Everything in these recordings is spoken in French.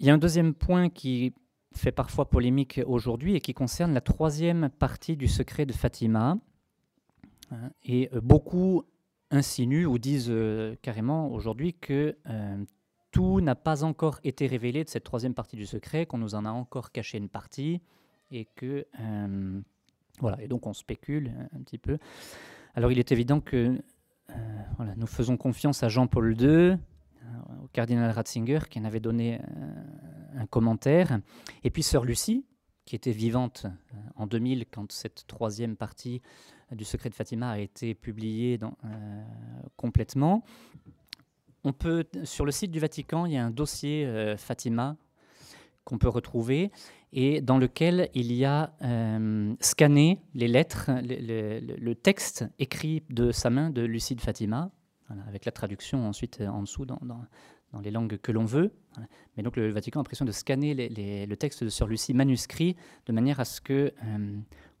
il y a un deuxième point qui fait parfois polémique aujourd'hui et qui concerne la troisième partie du secret de Fatima. Hein, et euh, beaucoup insinuent ou disent euh, carrément aujourd'hui que euh, tout n'a pas encore été révélé de cette troisième partie du secret, qu'on nous en a encore caché une partie, et que voilà. Et donc on spécule un petit peu. Alors il est évident que voilà, nous faisons confiance à Jean-Paul II, cardinal Ratzinger, qui en avait donné un commentaire, et puis sœur Lucie, qui était vivante en 2000 quand cette troisième partie du secret de Fatima a été publié dans, euh, complètement. On peut, sur le site du Vatican, il y a un dossier euh, Fatima qu'on peut retrouver et dans lequel il y a euh, scanné les lettres, le, texte écrit de sa main de Lucide Fatima, avec la traduction ensuite en dessous dans, les langues que l'on veut. Mais donc le Vatican a l'impression de scanner le texte de Sœur Lucie manuscrit de manière à ce que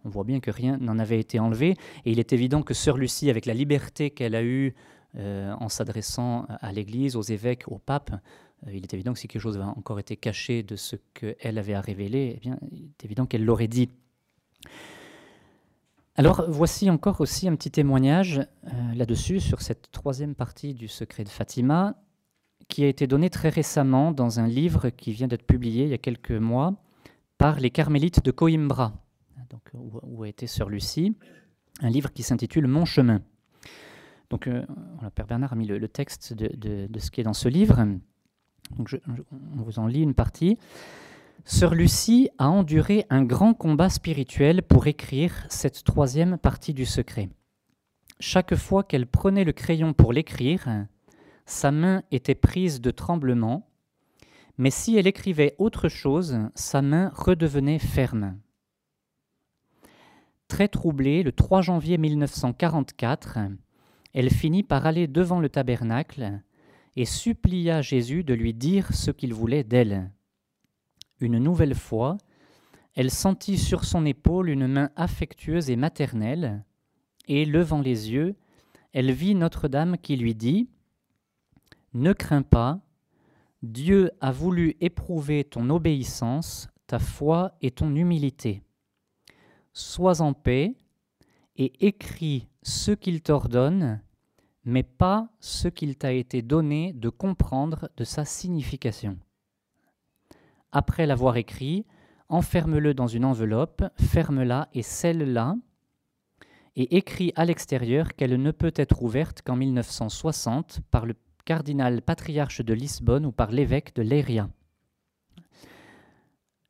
on voit bien que rien n'en avait été enlevé. Et il est évident que Sœur Lucie, avec la liberté qu'elle a eue euh, en s'adressant à l'Église, aux évêques, au pape, euh, il est évident que si quelque chose avait encore été caché de ce qu'elle avait à révéler, eh bien, il est évident qu'elle l'aurait dit. Alors voici encore aussi un petit témoignage euh, là-dessus, sur cette troisième partie du secret de Fatima, qui a été donné très récemment dans un livre qui vient d'être publié il y a quelques mois par les carmélites de Coimbra donc, où, a été Sœur Lucie, un livre qui s'intitule Mon chemin. Donc, euh, Père Bernard a mis le, texte de, ce qui est dans ce livre. Donc, on vous en lit une partie. Sœur Lucie a enduré un grand combat spirituel pour écrire cette troisième partie du secret. Chaque fois qu'elle prenait le crayon pour l'écrire, sa main était prise de tremblement, mais si elle écrivait autre chose, sa main redevenait ferme. Très troublée, le 3 janvier 1944, elle finit par aller devant le tabernacle et supplia Jésus de lui dire ce qu'il voulait d'elle. Une nouvelle fois, elle sentit sur son épaule une main affectueuse et maternelle, et, levant les yeux, elle vit Notre-Dame qui lui dit Ne crains pas, Dieu a voulu éprouver ton obéissance, ta foi et ton humilité. Sois en paix et écris ce qu'il t'ordonne, mais pas ce qu'il t'a été donné de comprendre de sa signification. Après l'avoir écrit, enferme-le dans une enveloppe, ferme-la et scelle-la, et écris à l'extérieur qu'elle ne peut être ouverte qu'en 1960 par le cardinal patriarche de Lisbonne ou par l'évêque de Leiria.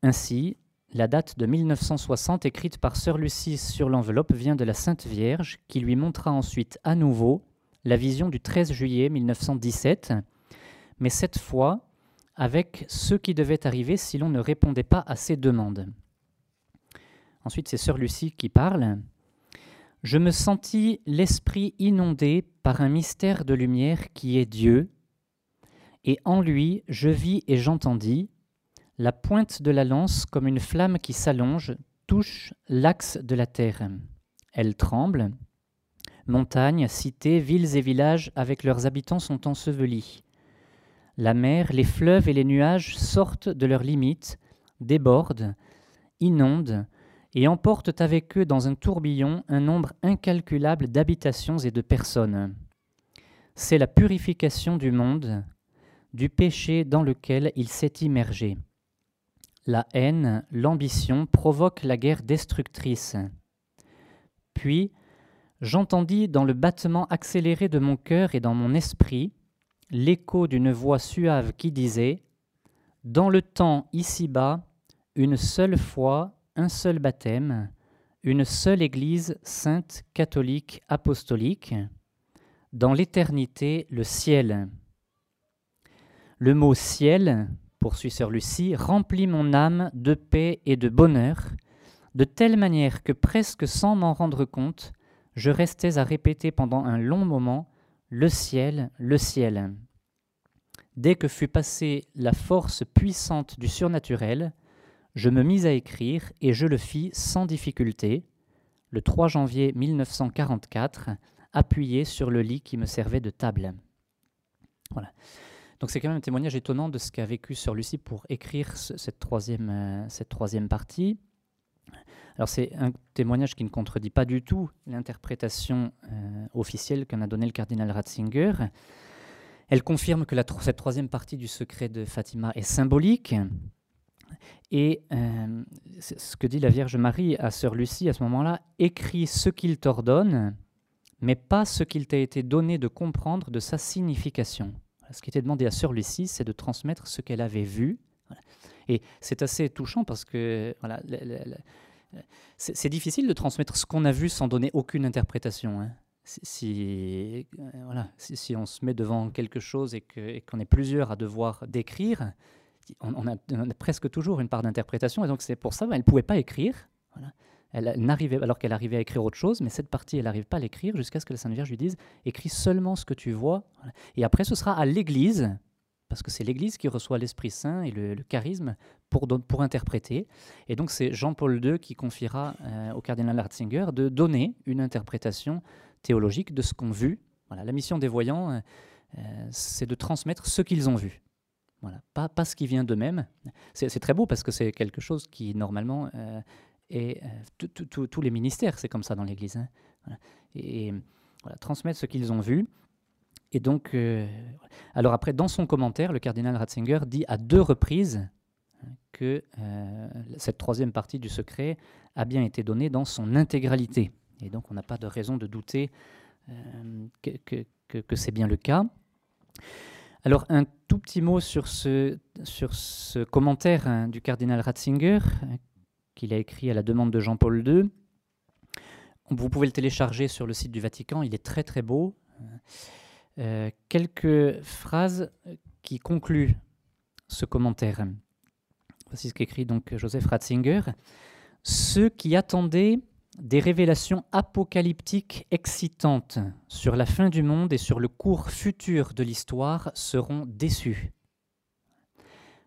Ainsi, la date de 1960 écrite par Sœur Lucie sur l'enveloppe vient de la Sainte Vierge, qui lui montra ensuite à nouveau la vision du 13 juillet 1917, mais cette fois avec ce qui devait arriver si l'on ne répondait pas à ses demandes. Ensuite, c'est Sœur Lucie qui parle. Je me sentis l'esprit inondé par un mystère de lumière qui est Dieu, et en lui je vis et j'entendis, la pointe de la lance, comme une flamme qui s'allonge, touche l'axe de la terre. Elle tremble. Montagnes, cités, villes et villages avec leurs habitants sont ensevelis. La mer, les fleuves et les nuages sortent de leurs limites, débordent, inondent et emportent avec eux dans un tourbillon un nombre incalculable d'habitations et de personnes. C'est la purification du monde, du péché dans lequel il s'est immergé la haine, l'ambition provoquent la guerre destructrice. Puis, j'entendis dans le battement accéléré de mon cœur et dans mon esprit l'écho d'une voix suave qui disait Dans le temps ici-bas, une seule foi, un seul baptême, une seule Église sainte, catholique, apostolique, dans l'éternité le ciel. Le mot ciel poursuit sœur Lucie, remplit mon âme de paix et de bonheur, de telle manière que presque sans m'en rendre compte, je restais à répéter pendant un long moment le ciel, le ciel. Dès que fut passée la force puissante du surnaturel, je me mis à écrire et je le fis sans difficulté, le 3 janvier 1944, appuyé sur le lit qui me servait de table. Voilà. Donc c'est quand même un témoignage étonnant de ce qu'a vécu Sir Lucie pour écrire cette, troisième, euh, cette troisième partie. Alors c'est un témoignage qui ne contredit pas du tout l'interprétation euh, officielle qu'en a donnée le cardinal Ratzinger. Elle confirme que cette troisième partie du secret de Fatima est symbolique. Et euh, ce que dit la Vierge Marie à Sœur Lucie à ce moment-là, écris ce qu'il t'ordonne, mais pas ce qu'il t'a été donné de comprendre de sa signification. Ce qui était demandé à Sœur Lucie, c'est de transmettre ce qu'elle avait vu. Et c'est assez touchant parce que voilà, c'est difficile de transmettre ce qu'on a vu sans donner aucune interprétation. Hein. Si, euh, voilà, si, on se met devant quelque chose et qu'on est plusieurs à devoir décrire, on, a, presque toujours une part d'interprétation. Et donc c'est pour ça qu'elle ne pouvait pas écrire. Elle, n'arrivait, alors qu'elle arrivait à écrire autre chose, mais cette partie, elle n'arrive pas à l'écrire jusqu'à ce que la Sainte Vierge lui dise écris seulement ce que tu vois. Et après, ce sera à l'Église, parce que c'est l'Église qui reçoit l'Esprit Saint et le, charisme pour, pour interpréter. Et donc, c'est Jean-Paul II qui confiera euh, au cardinal Ratzinger de donner une interprétation théologique de ce qu'ont vu. Voilà, la mission des voyants, euh, euh, c'est de transmettre ce qu'ils ont vu. Voilà, pas, ce qui vient d'eux-mêmes. C'est très beau parce que c'est quelque chose qui, normalement, et euh, tous les ministères, c'est comme ça dans l'Église. Hein. Et, voilà, transmettre ce qu'ils ont vu. Et donc, euh, alors après, dans son commentaire, le cardinal Ratzinger dit à deux reprises hein, que euh, cette troisième partie du secret a bien été donnée dans son intégralité. Et donc, on n'a pas de raison de douter que, c'est bien le cas. Alors, un tout petit mot sur ce, commentaire hein, du cardinal Ratzinger, qu'il a écrit à la demande de Jean-Paul II. Vous pouvez le télécharger sur le site du Vatican, il est très très beau. Euh, quelques phrases qui concluent ce commentaire. Voici ce qu'écrit donc Joseph Ratzinger. Ceux qui attendaient des révélations apocalyptiques excitantes sur la fin du monde et sur le cours futur de l'histoire seront déçus.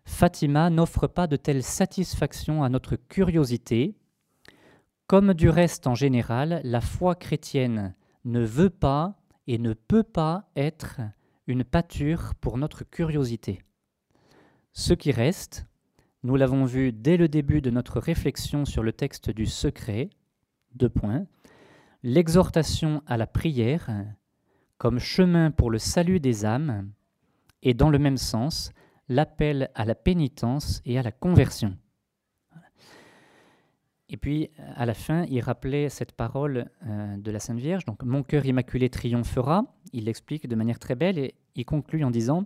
Fatima n'offre pas de telle satisfaction à notre curiosité. Comme du reste en général, la foi chrétienne ne veut pas et ne peut pas être une pâture pour notre curiosité. Ce qui reste, nous l'avons vu dès le début de notre réflexion sur le texte du secret, deux points, l'exhortation à la prière comme chemin pour le salut des âmes, et dans le même sens, l'appel à la pénitence et à la conversion. Et puis, à la fin, il rappelait cette parole euh, de la Sainte Vierge, donc Mon cœur immaculé triomphera. Il l'explique de manière très belle et il conclut en disant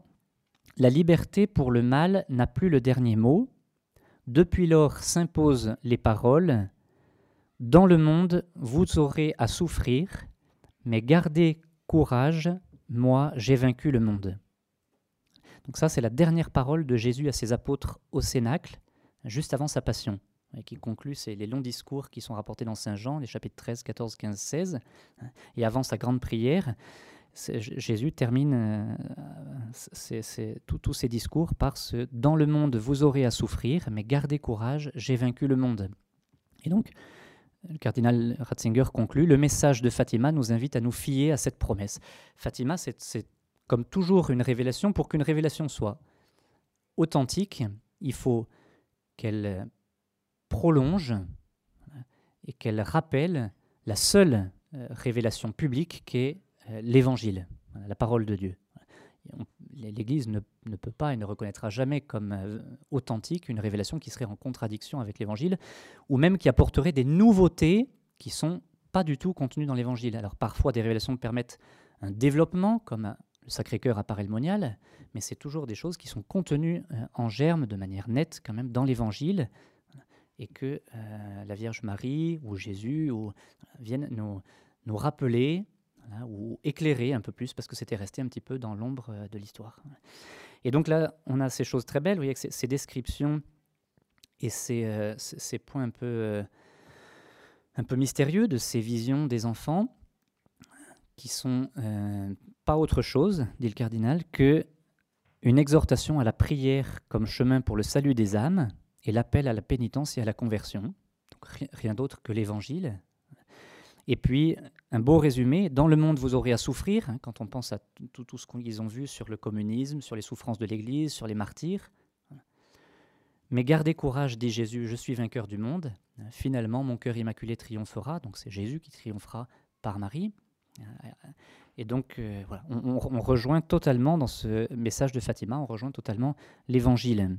La liberté pour le mal n'a plus le dernier mot. Depuis lors s'imposent les paroles Dans le monde, vous aurez à souffrir, mais gardez courage, moi j'ai vaincu le monde. Donc ça, c'est la dernière parole de Jésus à ses apôtres au Cénacle, juste avant sa passion, et qui conclut les longs discours qui sont rapportés dans Saint Jean, les chapitres 13, 14, 15, 16, et avant sa grande prière. Jésus termine euh, tous ses discours par ce Dans le monde, vous aurez à souffrir, mais gardez courage, j'ai vaincu le monde. Et donc, le cardinal Ratzinger conclut Le message de Fatima nous invite à nous fier à cette promesse. Fatima, c'est comme toujours une révélation, pour qu'une révélation soit authentique, il faut qu'elle prolonge et qu'elle rappelle la seule euh, révélation publique qui est euh, l'Évangile, la parole de Dieu. L'Église ne, peut pas et ne reconnaîtra jamais comme euh, authentique une révélation qui serait en contradiction avec l'Évangile, ou même qui apporterait des nouveautés qui sont pas du tout contenues dans l'Évangile. Alors parfois des révélations permettent un développement, comme le Sacré-Cœur apparaît le monial, mais c'est toujours des choses qui sont contenues euh, en germe de manière nette quand même dans l'Évangile, et que euh, la Vierge Marie ou Jésus ou, viennent nous, nous rappeler ou éclairer un peu plus, parce que c'était resté un petit peu dans l'ombre euh, de l'histoire. Et donc là, on a ces choses très belles, vous voyez, que ces descriptions et ces, ces points un peu, un peu mystérieux de ces visions des enfants, qui sont euh, pas autre chose, dit le cardinal, que une exhortation à la prière comme chemin pour le salut des âmes et l'appel à la pénitence et à la conversion. Donc, rien d'autre que l'évangile. Et puis, un beau résumé, dans le monde, vous aurez à souffrir, hein, quand on pense à tout, ce qu'ils ont vu sur le communisme, sur les souffrances de l'Église, sur les martyrs. Mais gardez courage, dit Jésus, je suis vainqueur du monde. Finalement, mon cœur immaculé triomphera. Donc c'est Jésus qui triomphera par Marie. Et donc, euh, voilà, on, on, rejoint totalement dans ce message de Fatima, on rejoint totalement l'évangile.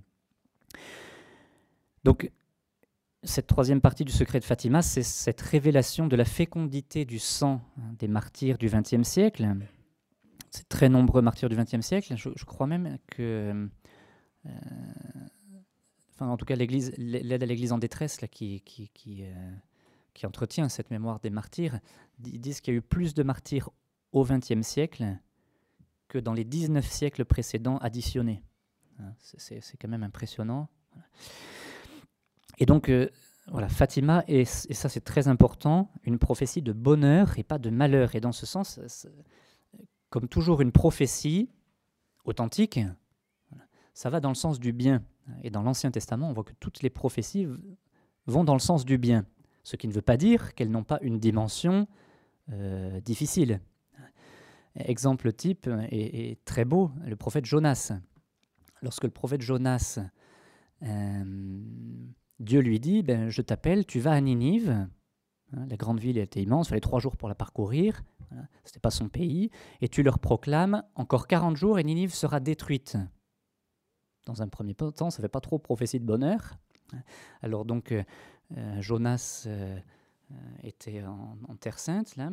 Donc, cette troisième partie du secret de Fatima, c'est cette révélation de la fécondité du sang hein, des martyrs du XXe siècle. Ces très nombreux martyrs du XXe siècle. Je, crois même que, euh, enfin, en tout cas, l'Église, l'aide à l'Église en détresse, qui, euh, qui, entretient cette mémoire des martyrs, disent qu'il y a eu plus de martyrs au XXe siècle que dans les 19 siècles précédents additionnés. Hein, c'est quand même impressionnant. Et donc, euh, voilà, Fatima, et, et ça c'est très important, une prophétie de bonheur et pas de malheur. Et dans ce sens, comme toujours une prophétie authentique, ça va dans le sens du bien. Et dans l'Ancien Testament, on voit que toutes les prophéties vont dans le sens du bien. Ce qui ne veut pas dire qu'elles n'ont pas une dimension euh, difficile. Exemple type est, très beau, le prophète Jonas. Lorsque le prophète Jonas euh, Dieu lui dit, ben, je t'appelle, tu vas à Ninive. Hein, la grande ville était immense, il fallait trois jours pour la parcourir. ce n'était pas son pays. Et tu leur proclames, encore 40 jours et Ninive sera détruite. Dans un premier temps, ça ne fait pas trop prophétie de bonheur. Alors donc, euh, euh, Jonas euh, était en, Terre Sainte, là.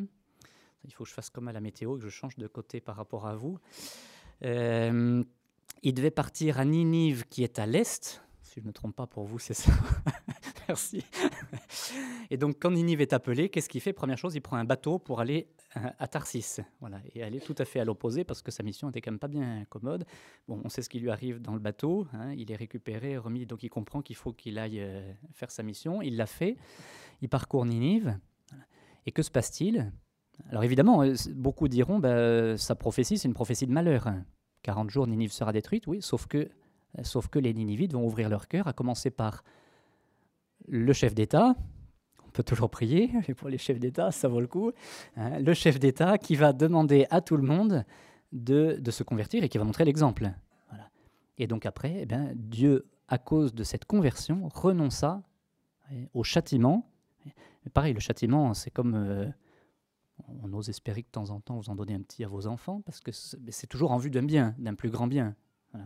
Il faut que je fasse comme à la météo, que je change de côté par rapport à vous. il devait partir à Ninive, qui est à l'est, si je ne me trompe pas pour vous, c'est ça. Merci. Et donc, quand Ninive est appelé, qu'est-ce qu'il fait? Première chose, il prend un bateau pour aller euh, à Tarsis, voilà, et aller tout à fait à l'opposé parce que sa mission était quand même pas bien commode. Bon, on sait ce qui lui arrive dans le bateau. Hein, il est récupéré, remis, donc il comprend qu'il faut qu'il aille euh, faire sa mission. Il l'a fait. Il parcourt Ninive. Et que se passe-t-il? Alors évidemment, euh, beaucoup diront, bah, sa prophétie, c'est une prophétie de malheur. 40 jours, Ninive sera détruite, oui, sauf que Sauf que les Ninivites vont ouvrir leur cœur, à commencer par le chef d'État. On peut toujours prier, mais pour les chefs d'État, ça vaut le coup. Hein. le chef d'État qui va demander à tout le monde de, se convertir et qui va montrer l'exemple. Et donc après, eh bien, Dieu, à cause de cette conversion, renonça au châtiment. pareil, le châtiment, c'est comme... Euh, on ose espérer que de temps en temps vous en donnez un petit à vos enfants, parce que c'est toujours en vue d'un bien, d'un plus grand bien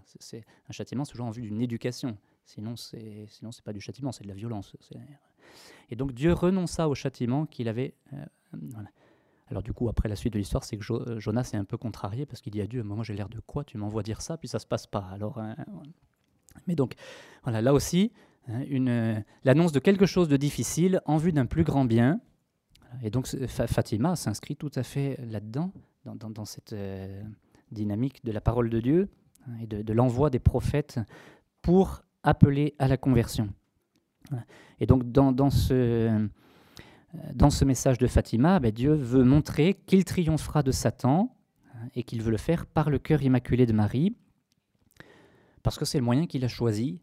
c'est, un châtiment, c'est toujours en vue d'une éducation. Sinon, c'est sinon c'est pas du châtiment, c'est de la violence. Et donc Dieu renonça au châtiment qu'il avait. Euh, Alors du coup, après la suite de l'histoire, c'est que euh, Jonas est un peu contrarié parce qu'il dit à Dieu, moi j'ai l'air de quoi? Tu m'envoies dire ça, puis ça se passe pas. Alors, hein, mais donc voilà, là aussi, hein, l'annonce de quelque chose de difficile en vue d'un plus grand bien. Et donc Fatima s'inscrit tout à fait là-dedans, dans, cette euh, dynamique de la parole de Dieu et de, l'envoi des prophètes pour appeler à la conversion. Et donc dans, ce, dans ce message de Fatima, ben, Dieu veut montrer qu'il triomphera de Satan hein, et qu'il veut le faire par le cœur immaculé de Marie, parce que c'est le moyen qu'il a choisi.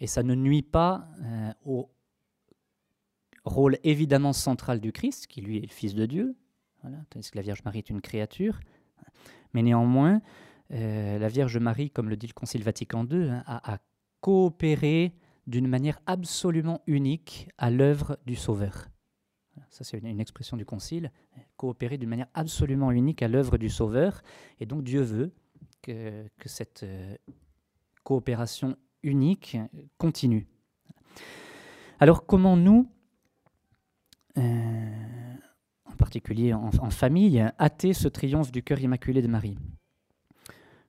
Et ça ne nuit pas euh, au rôle évidemment central du Christ, qui lui est le Fils de Dieu, tandis que la Vierge Marie est une créature. Mais néanmoins, euh, la Vierge Marie, comme le dit le Concile Vatican II, hein, a, coopéré d'une manière absolument unique à l'œuvre du Sauveur. Ça, c'est une, expression du Concile, coopérer d'une manière absolument unique à l'œuvre du Sauveur. Et donc Dieu veut que, cette euh, coopération unique continue. Alors comment nous, euh, en particulier en, famille, hâter ce triomphe du cœur immaculé de Marie?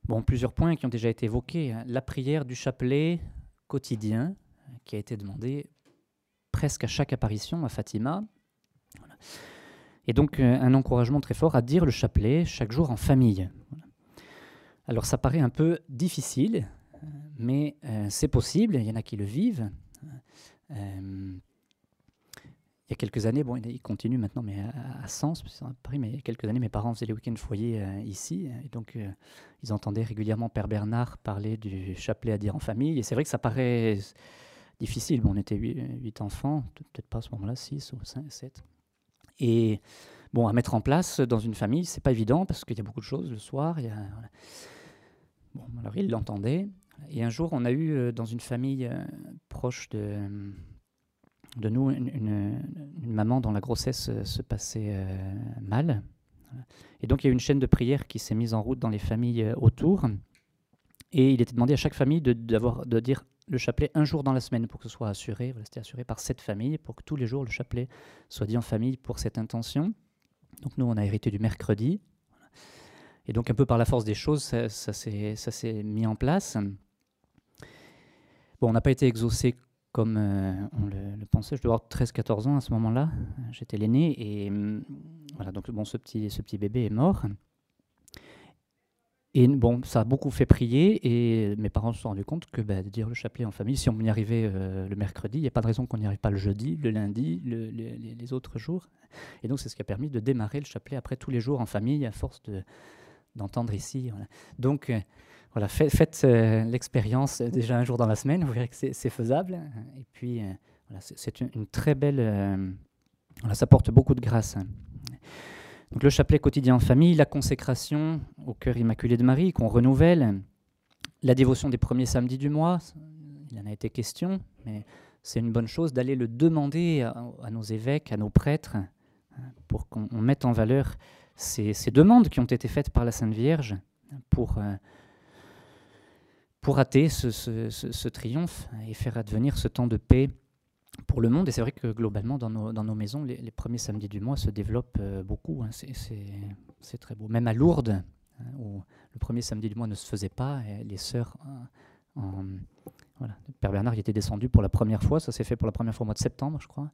Bon, plusieurs points qui ont déjà été évoqués. La prière du chapelet quotidien, qui a été demandée presque à chaque apparition à Fatima. Et donc euh, un encouragement très fort à dire le chapelet chaque jour en famille. Alors ça paraît un peu difficile, mais euh, c'est possible, il y en a qui le vivent. Euh, y a quelques années, bon, il continue maintenant, mais à, Sens, à Paris, mais il y a quelques années, mes parents faisaient les week-ends foyer euh, ici, et donc euh, ils entendaient régulièrement Père Bernard parler du chapelet à dire en famille, et c'est vrai que ça paraît difficile. Bon, on était huit, enfants, peut-être pas à ce moment-là, six ou cinq, sept. Et bon, à mettre en place dans une famille, c'est pas évident parce qu'il y a beaucoup de choses le soir. Il y Bon, alors il l'entendait. Et un jour, on a eu dans une famille proche de, de nous une, maman dont la grossesse se passait mal. Et donc il y a eu une chaîne de prière qui s'est mise en route dans les familles autour. Et il était demandé à chaque famille de, de dire le chapelet un jour dans la semaine pour que ce soit assuré. Voilà, C'était assuré par cette famille pour que tous les jours le chapelet soit dit en famille pour cette intention. Donc nous, on a hérité du mercredi. Et donc un peu par la force des choses, ça, ça s'est mis en place. Bon, on n'a pas été exaucé comme euh, on le, pensait. Je devais avoir 13-14 ans à ce moment-là. J'étais l'aîné. Et hum, voilà, donc bon, ce petit, ce petit bébé est mort. Et bon, ça a beaucoup fait prier et mes parents se sont rendus compte que bah, de dire le chapelet en famille, si on y arrivait euh, le mercredi, il n'y a pas de raison qu'on n'y arrive pas le jeudi, le lundi, les, autres jours. Et donc c'est ce qui a permis de démarrer le chapelet après tous les jours en famille à force d'entendre ici. Donc euh, voilà, faites, euh, l'expérience déjà un jour dans la semaine, vous verrez que c'est faisable. Et puis voilà, c'est une, très belle... voilà, ça porte beaucoup de grâce. Donc le chapelet quotidien en famille, la consécration au cœur immaculé de Marie qu'on renouvelle, la dévotion des premiers samedis du mois, il en a été question, mais c'est une bonne chose d'aller le demander à, nos évêques, à nos prêtres, hein, pour qu'on mette en valeur ces, demandes qui ont été faites par la Sainte Vierge pour, euh, pour hâter ce, triomphe et faire advenir ce temps de paix pour le monde. Et c'est vrai que globalement, dans nos, maisons, les, premiers samedis du mois se développent euh, beaucoup. Hein. c'est très beau. Même à Lourdes, hein, où le premier samedi du mois ne se faisait pas, les sœurs. Euh, voilà. Père Bernard y était descendu pour la première fois. Ça s'est fait pour la première fois au mois de septembre, je crois.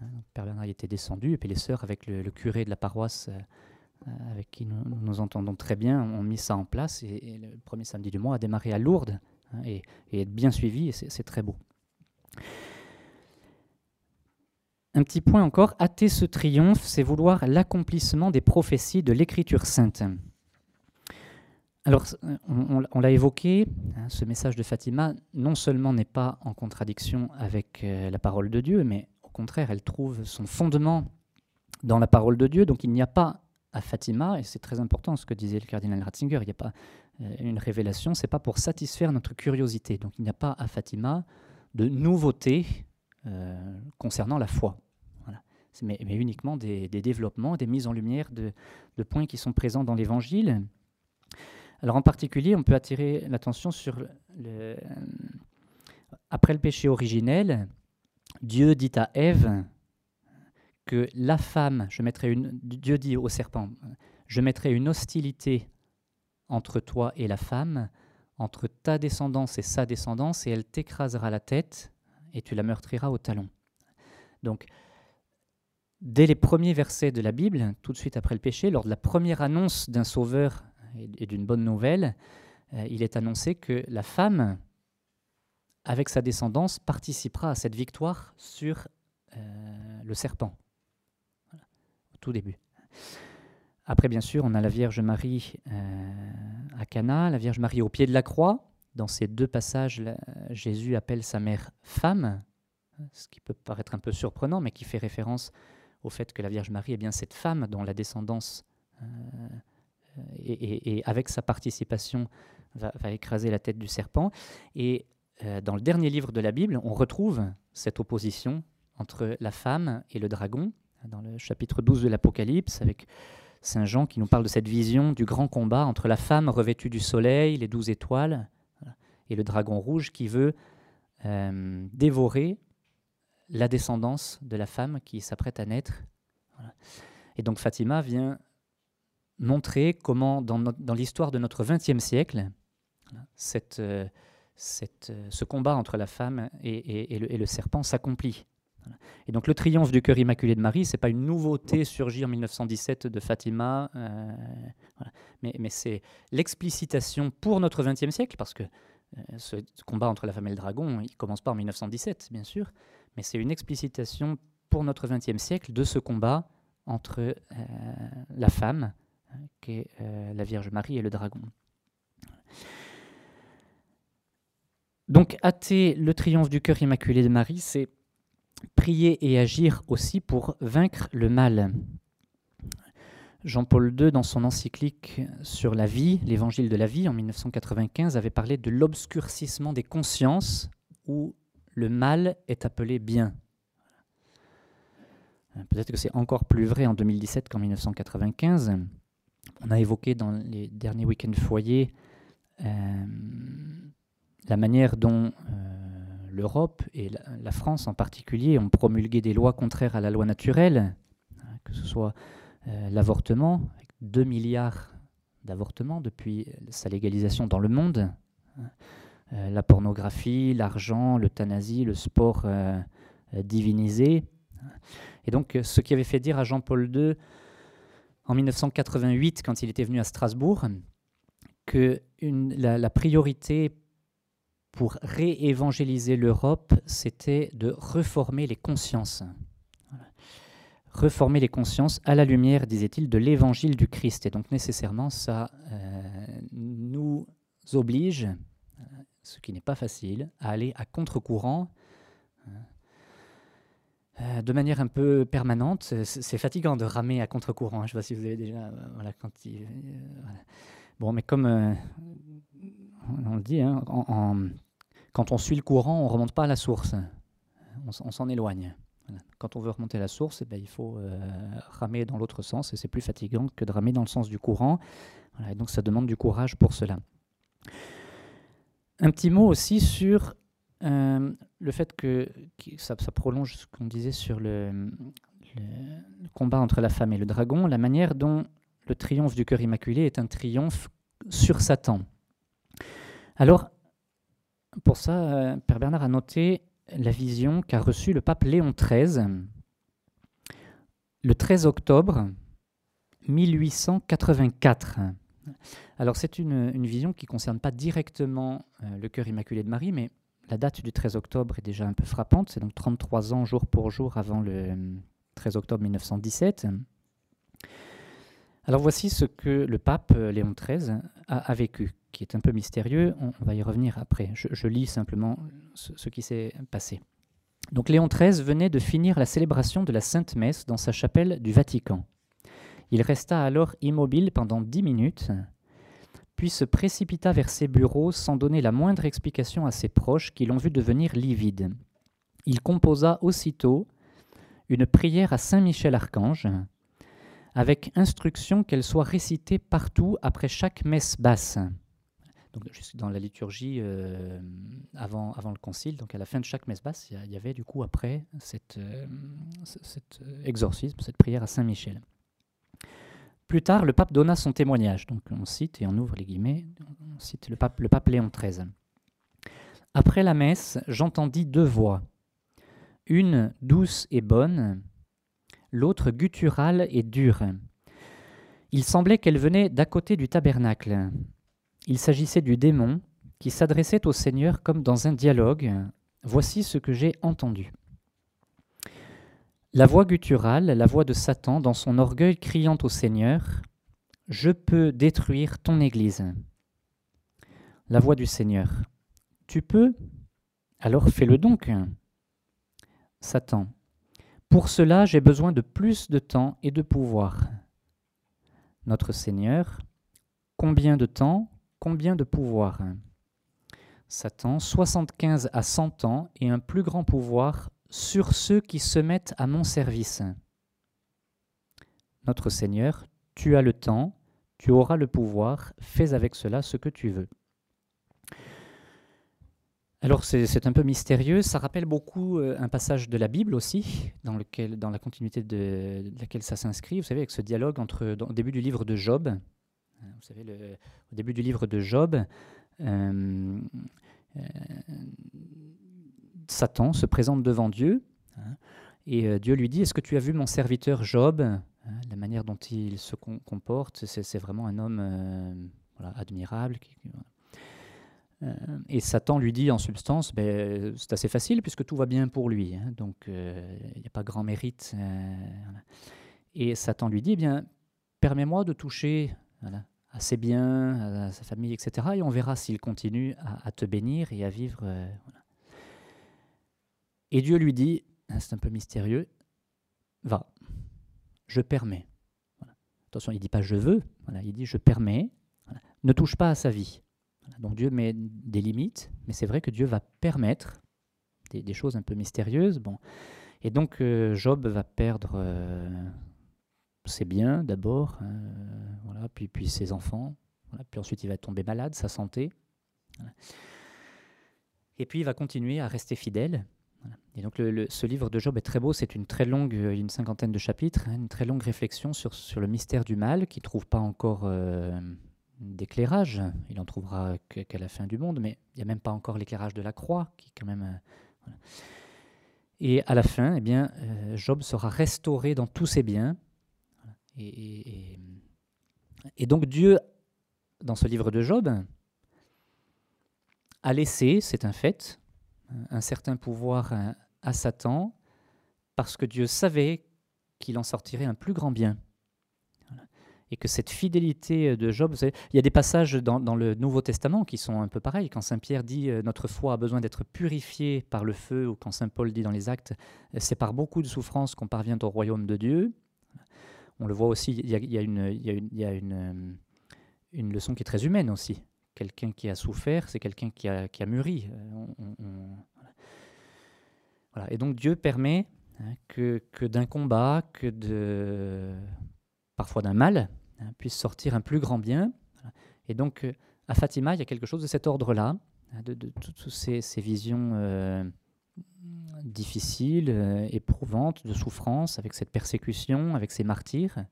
Hein. Père Bernard y était descendu. Et puis les sœurs, avec le, curé de la paroisse. Euh, avec qui nous, entendons très bien, ont mis ça en place et, le premier samedi du mois a démarré à Lourdes et, et être bien suivi et c'est très beau. Un petit point encore, hâter ce triomphe, c'est vouloir l'accomplissement des prophéties de l'Écriture sainte. Alors, on, l'a évoqué, hein, ce message de Fatima non seulement n'est pas en contradiction avec euh, la parole de Dieu, mais au contraire, elle trouve son fondement dans la parole de Dieu. Donc, il n'y a pas à Fatima, et c'est très important ce que disait le cardinal Ratzinger, il n'y a pas euh, une révélation, c'est pas pour satisfaire notre curiosité. Donc, il n'y a pas à Fatima de nouveauté euh, concernant la foi. Mais, uniquement des, développements, des mises en lumière de, points qui sont présents dans l'Évangile. Alors en particulier, on peut attirer l'attention sur le, après le péché originel, Dieu dit à Ève que la femme, je mettrai une, Dieu dit au serpent, je mettrai une hostilité entre toi et la femme, entre ta descendance et sa descendance, et elle t'écrasera la tête et tu la meurtriras au talon. Donc, dès les premiers versets de la Bible, tout de suite après le péché, lors de la première annonce d'un sauveur et d'une bonne nouvelle, euh, il est annoncé que la femme, avec sa descendance, participera à cette victoire sur euh, le serpent, tout début. Après, bien sûr, on a la Vierge Marie euh, à Cana, la Vierge Marie au pied de la croix, dans ces deux passages, Jésus appelle sa mère femme, ce qui peut paraître un peu surprenant, mais qui fait référence au fait que la Vierge Marie est bien cette femme dont la descendance, euh, avec sa participation, va, écraser la tête du serpent. Et euh, dans le dernier livre de la Bible, on retrouve cette opposition entre la femme et le dragon, dans le chapitre 12 de l'Apocalypse, avec Saint Jean qui nous parle de cette vision du grand combat entre la femme revêtue du soleil, les douze étoiles, et le dragon rouge qui veut euh, dévorer la descendance de la femme qui s'apprête à naître. Et donc Fatima vient montrer comment, dans, l'histoire de notre XXe siècle, euh, cette, ce combat entre la femme et le, serpent s'accomplit. Et donc le triomphe du cœur immaculé de Marie, c'est pas une nouveauté surgie en 1917 de Fatima, euh, mais, c'est l'explicitation pour notre XXe siècle, parce que euh, ce combat entre la femme et le dragon, il commence pas en 1917, bien sûr, mais c'est une explicitation pour notre XXe siècle de ce combat entre euh, la femme, qui est la Vierge Marie, et le dragon. Donc, hâter le triomphe du cœur immaculé de Marie, c'est prier et agir aussi pour vaincre le mal. Jean-Paul II, dans son encyclique sur la vie, l'évangile de la vie, en 1995, avait parlé de l'obscurcissement des consciences, où le mal est appelé bien. Peut-être que c'est encore plus vrai en 2017 qu'en 1995. On a évoqué dans les derniers week-ends foyer euh, la manière dont euh, l'Europe et la, France en particulier ont promulgué des lois contraires à la loi naturelle, hein, que ce soit euh, l'avortement, avec 2 milliards d'avortements depuis sa légalisation dans le monde, hein, euh, la pornographie, l'argent, l'euthanasie, le sport euh, divinisé. Et donc ce qui avait fait dire à Jean-Paul II en 1988, quand il était venu à Strasbourg, que la, priorité pour réévangéliser l'Europe, c'était de reformer les consciences reformer les consciences à la lumière, disait-il, de l'évangile du Christ. Et donc nécessairement, ça euh, nous oblige, euh, ce qui n'est pas facile, à aller à contre-courant. Euh, de manière un peu permanente, c'est fatigant de ramer à contre-courant. Je ne sais pas si vous avez déjà, voilà, quand bon, mais comme on le dit, hein, quand on suit le courant, on ne remonte pas à la source, on s'en éloigne. Quand on veut remonter la source, eh ben, il faut euh, ramer dans l'autre sens et c'est plus fatigant que de ramer dans le sens du courant. et donc ça demande du courage pour cela. Un petit mot aussi sur euh, le fait que, ça, prolonge ce qu'on disait sur le, combat entre la femme et le dragon, la manière dont le triomphe du cœur immaculé est un triomphe sur Satan. Alors, pour ça, euh, Père Bernard a noté la vision qu'a reçue le pape Léon XIII le 13 octobre 1884. Alors c'est une, vision qui ne concerne pas directement euh, le cœur immaculé de Marie, mais la date du 13 octobre est déjà un peu frappante, c'est donc 33 ans jour pour jour avant le 13 octobre 1917. Alors voici ce que le pape euh, Léon XIII a, vécu, qui est un peu mystérieux, on, va y revenir après. Je, lis simplement ce, qui s'est passé. Donc Léon XIII venait de finir la célébration de la Sainte Messe dans sa chapelle du Vatican. Il resta alors immobile pendant dix minutes, puis se précipita vers ses bureaux sans donner la moindre explication à ses proches qui l'ont vu devenir livide. Il composa aussitôt une prière à Saint Michel Archange, avec instruction qu'elle soit récitée partout après chaque messe basse. Donc, dans la liturgie euh, avant, le concile, donc à la fin de chaque messe basse, il y avait du coup après euh, cet exorcisme, cette prière à Saint Michel. Plus tard, le pape donna son témoignage. Donc on cite et on ouvre les guillemets, on cite le pape, le pape Léon XIII. Après la messe, j'entendis deux voix, une douce et bonne, l'autre gutturale et dure. Il semblait qu'elle venait d'à côté du tabernacle. Il s'agissait du démon qui s'adressait au Seigneur comme dans un dialogue. Voici ce que j'ai entendu. La voix gutturale, la voix de Satan dans son orgueil criant au Seigneur, Je peux détruire ton Église. La voix du Seigneur, Tu peux? Alors fais-le donc. Satan, pour cela, j'ai besoin de plus de temps et de pouvoir. Notre Seigneur, combien de temps, combien de pouvoir Satan, 75 à 100 ans et un plus grand pouvoir sur ceux qui se mettent à mon service. Notre Seigneur, tu as le temps, tu auras le pouvoir, fais avec cela ce que tu veux. Alors c'est un peu mystérieux, ça rappelle beaucoup euh, un passage de la Bible aussi, dans, lequel, dans la continuité de, laquelle ça s'inscrit, vous savez, avec ce dialogue entre, au début du livre de Job, hein, vous savez, au début du livre de Job, euh, euh, Satan se présente devant Dieu, hein, et Dieu lui dit, est-ce que tu as vu mon serviteur Job hein, La manière dont il se comporte, c'est vraiment un homme admirable. Euh, et Satan lui dit en substance, ben, c'est assez facile puisque tout va bien pour lui, hein, donc euh, il n'y a pas grand mérite. Euh, et Satan lui dit, eh bien, permets-moi de toucher à ses biens, à sa famille, etc. Et on verra s'il continue à, te bénir et à vivre. Et Dieu lui dit, hein, c'est un peu mystérieux, va, je permets. Attention, il ne dit pas je veux, il dit je permets, ne touche pas à sa vie. Donc Dieu met des limites, mais c'est vrai que Dieu va permettre des, choses un peu mystérieuses. Bon. Et donc euh, Job va perdre euh, ses biens d'abord, hein, puis, ses enfants, puis ensuite il va tomber malade, sa santé. Et puis il va continuer à rester fidèle. Et donc ce livre de Job est très beau, c'est une très longue, une cinquantaine de chapitres, hein, une très longue réflexion sur, le mystère du mal qui ne trouve pas encore euh, d'éclairage. Il en trouvera qu'à la fin du monde, mais il n'y a même pas encore l'éclairage de la croix qui quand même... Euh, et à la fin, eh bien, euh, Job sera restauré dans tous ses biens. Et, donc Dieu, dans ce livre de Job, a laissé, c'est un fait, un certain pouvoir à Satan, parce que Dieu savait qu'il en sortirait un plus grand bien. Et que cette fidélité de Job, il y a des passages dans, le Nouveau Testament qui sont un peu pareils. Quand Saint Pierre dit euh, notre foi a besoin d'être purifiée par le feu, ou quand Saint Paul dit dans les Actes c'est par beaucoup de souffrances qu'on parvient au royaume de Dieu. On le voit aussi, il y a, une, il y a une, une leçon qui est très humaine aussi quelqu'un qui a souffert, c'est quelqu'un qui a, qui a, mûri. Euh, voilà. Et donc Dieu permet hein, que, que d'un combat, que de parfois d'un mal, hein, puisse sortir un plus grand bien. Et donc euh, à Fatima, il y a quelque chose de cet ordre-là, hein, de, toutes ces, ces visions euh, difficiles, éprouvantes, de souffrance, avec cette persécution, avec ces martyrs,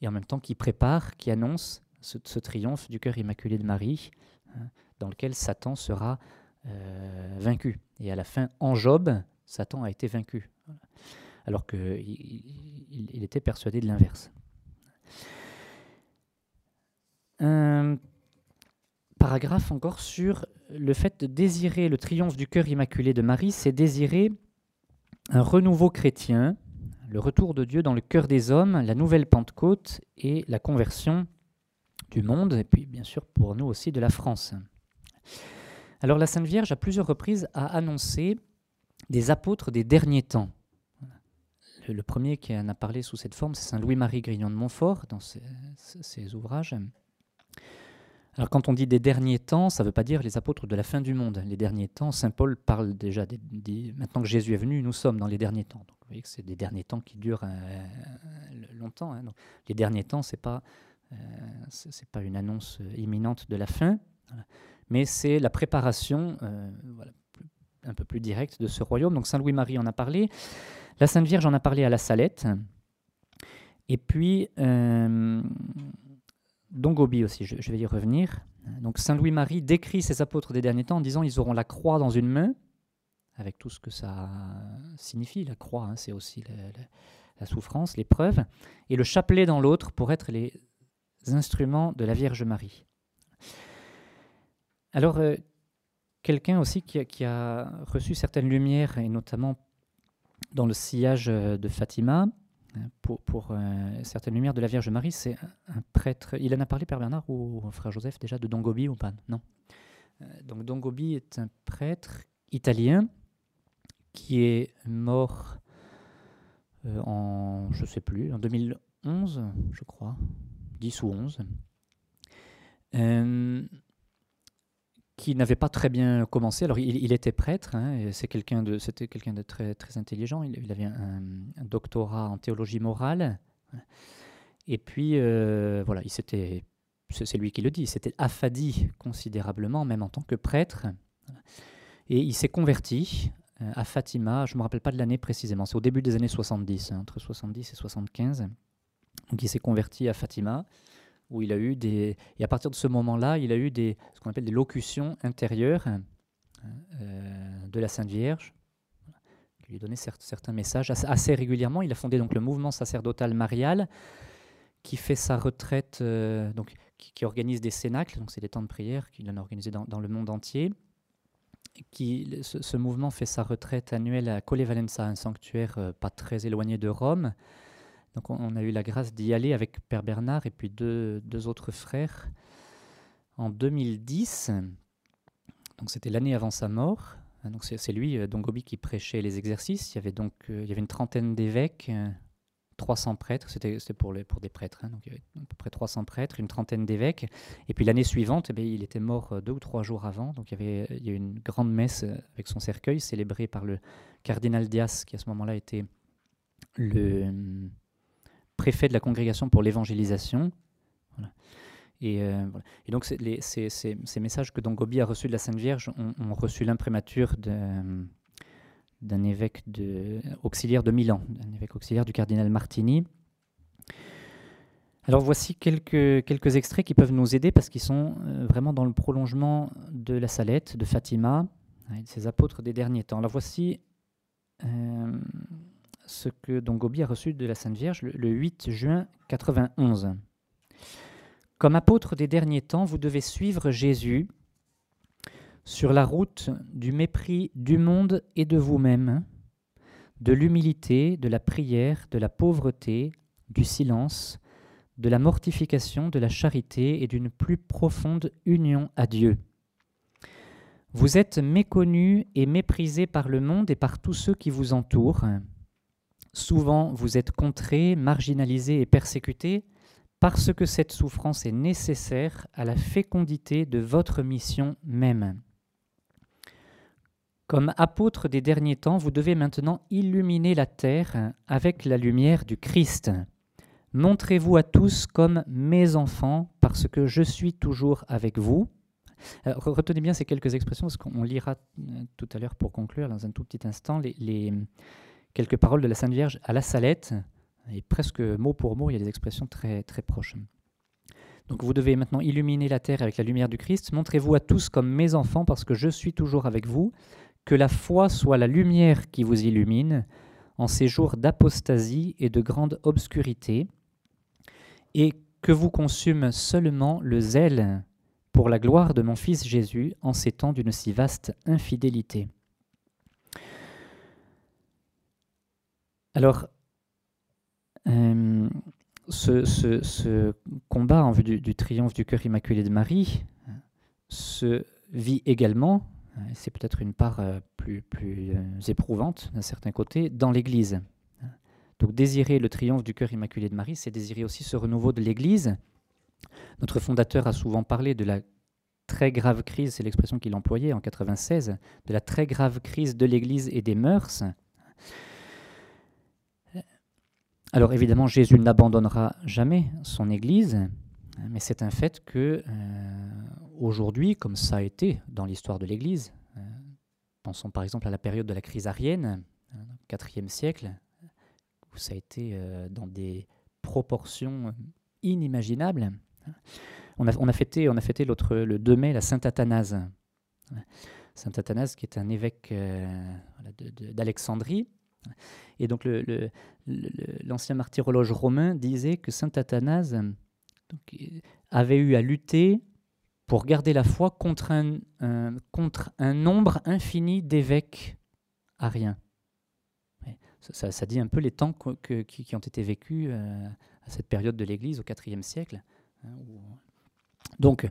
et en même temps qui prépare, qui annonce ce, triomphe du cœur immaculé de Marie, hein, dans lequel Satan sera euh, vaincu. Et à la fin, en Job, Satan a été vaincu, alors qu'il il, était persuadé de l'inverse. Un paragraphe encore sur le fait de désirer le triomphe du cœur immaculé de Marie, c'est désirer un renouveau chrétien, le retour de Dieu dans le cœur des hommes, la nouvelle Pentecôte et la conversion du monde, et puis bien sûr pour nous aussi de la France. Alors la Sainte Vierge, à plusieurs reprises, a annoncé des apôtres des derniers temps. Le, premier qui en a parlé sous cette forme, c'est Saint Louis-Marie Grignon de Montfort, dans ses, ouvrages. Alors quand on dit des derniers temps, ça ne veut pas dire les apôtres de la fin du monde. Les derniers temps, Saint Paul parle déjà des, maintenant que Jésus est venu, nous sommes dans les derniers temps. Donc vous voyez que c'est des derniers temps qui durent euh, longtemps. Hein. les derniers temps, c'est pas euh, ce n'est pas une annonce imminente de la fin, mais c'est la préparation euh, un peu plus directe de ce royaume. Donc Saint Louis-Marie en a parlé, la Sainte Vierge en a parlé à la Salette, et puis Dongobi aussi, je, vais y revenir. Donc Saint Louis-Marie décrit ses apôtres des derniers temps en disant ils auront la croix dans une main, avec tout ce que ça signifie. La croix, hein, c'est aussi la souffrance, l'épreuve, et le chapelet dans l'autre pour être les instruments de la Vierge Marie. Alors, euh, quelqu'un aussi qui a, reçu certaines lumières, et notamment dans le sillage euh, de Fatima, pour, euh, certaines lumières de la Vierge Marie, c'est un prêtre. Il en a parlé, Père Bernard ou Frère Joseph, déjà, de Dongobi ou pas? Non. donc, Dongobi est un prêtre italien qui est mort en, je sais plus, en 2011, je crois, 10 ou 11, euh, qui n'avait pas très bien commencé. Alors, il, était prêtre, hein, c'était quelqu'un de très, très intelligent. Il, avait un, doctorat en théologie morale. Et puis, euh, voilà, il s'était, c'est lui qui le dit, il s'était affadi considérablement, même en tant que prêtre. Et il s'est converti euh, à Fatima, je ne me rappelle pas de l'année précisément, c'est au début des années 70, hein, entre 70 et 75. Donc il s'est converti à Fatima, où il a eu des... Et à partir de ce moment-là, il a eu des, ce qu'on appelle des locutions intérieures hein, euh, de la Sainte Vierge, qui lui donnaient certains messages assez régulièrement. Il a fondé donc le mouvement sacerdotal marial, qui fait sa retraite, euh, donc, qui, organise des cénacles, donc c'est des temps de prière qu'il en a organisé dans, le monde entier. Qui, ce, mouvement fait sa retraite annuelle à Colle Valenza, un sanctuaire euh, pas très éloigné de Rome, on, a eu la grâce d'y aller avec Père Bernard et puis deux, autres frères en 2010. Donc c'était l'année avant sa mort. Donc c'est lui, euh, Dongobi, qui prêchait les exercices. Il y avait donc euh, il y avait une trentaine d'évêques, 300 euh, prêtres. C'était pour, des prêtres, hein, donc il y avait à peu près 300 prêtres, une trentaine d'évêques. Et puis l'année suivante, eh il était mort deux ou trois jours avant. Donc il y avait il y a une grande messe avec son cercueil, célébrée par le cardinal Dias, qui à ce moment-là était le préfet de la congrégation pour l'évangélisation. Euh, et, donc, ces, messages que Dongobi a reçus de la Sainte Vierge ont, reçu l'imprimature d'un évêque auxiliaire de Milan, d'un évêque auxiliaire du cardinal Martini. Alors voici quelques, extraits qui peuvent nous aider parce qu'ils sont euh, vraiment dans le prolongement de la Salette, de Fatima, de ces apôtres des derniers temps. Alors voici euh, ce que Dongobi a reçu de la Sainte Vierge le, le 8 juin 91. Comme apôtre des derniers temps, vous devez suivre Jésus sur la route du mépris du monde et de vous-même, de l'humilité, de la prière, de la pauvreté, du silence, de la mortification, de la charité et d'une plus profonde union à Dieu. Vous êtes méconnu et méprisé par le monde et par tous ceux qui vous entourent. Souvent, vous êtes contré, marginalisé et persécuté parce que cette souffrance est nécessaire à la fécondité de votre mission même. Comme apôtre des derniers temps, vous devez maintenant illuminer la terre avec la lumière du Christ. Montrez-vous à tous comme mes enfants, parce que je suis toujours avec vous. retenez bien ces quelques expressions, parce qu'on lira euh, tout à l'heure pour conclure, dans un tout petit instant, les quelques paroles de la Sainte Vierge à la Salette, et presque mot pour mot, il y a des expressions très, très proches. Donc vous devez maintenant illuminer la terre avec la lumière du Christ. Montrez-vous à tous comme mes enfants parce que je suis toujours avec vous. Que la foi soit la lumière qui vous illumine en ces jours d'apostasie et de grande obscurité, et que vous consume seulement le zèle pour la gloire de mon Fils Jésus en ces temps d'une si vaste infidélité. Alors, euh, ce, combat en vue du, triomphe du cœur immaculé de Marie euh, se vit également, euh, c'est peut-être une part plus, plus éprouvante d'un certain côté, dans l'Église. Donc désirer le triomphe du cœur immaculé de Marie, c'est désirer aussi ce renouveau de l'Église. Notre fondateur a souvent parlé de la très grave crise, c'est l'expression qu'il employait en 96, de la très grave crise de l'Église et des mœurs. Alors évidemment, Jésus n'abandonnera jamais son Église, mais c'est un fait que euh, aujourd'hui, comme ça a été dans l'histoire de l'Église, euh, pensons par exemple à la période de la crise arienne, euh, siècle, où ça a été euh, dans des proportions inimaginables. On a, fêté, on a fêté l'autre, le 2 mai la Sainte Athanase. Saint Athanase, qui est un évêque d'Alexandrie, et donc l'ancien martyrologe romain disait que saint Athanase avait eu à lutter pour garder la foi contre un, nombre infini d'évêques ariens. Ça, ça, dit un peu les temps qui, ont été vécus euh, à cette période de l'Église au IVe siècle. Hein, donc,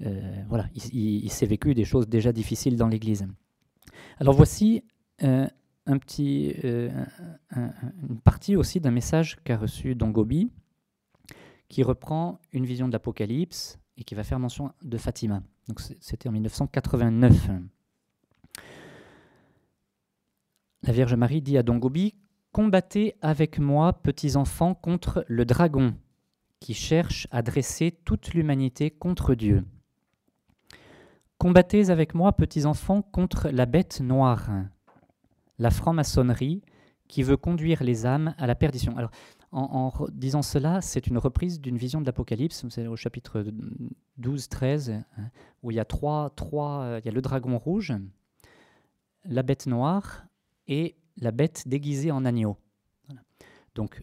euh, voilà, il, s'est vécu des choses déjà difficiles dans l'Église. Alors voici euh, euh, une partie aussi d'un message qu'a reçu Dongobi, qui reprend une vision de l'Apocalypse et qui va faire mention de Fatima. C'était en 1989. La Vierge Marie dit à Dongobi Combattez avec moi, petits enfants, contre le dragon qui cherche à dresser toute l'humanité contre Dieu. Combattez avec moi, petits enfants, contre la bête noire la franc-maçonnerie qui veut conduire les âmes à la perdition. Alors, en, disant cela, c'est une reprise d'une vision de l'Apocalypse, c'est au chapitre 12-13, hein, où il y a trois, trois, euh, il y a le dragon rouge, la bête noire et la bête déguisée en agneau. Donc,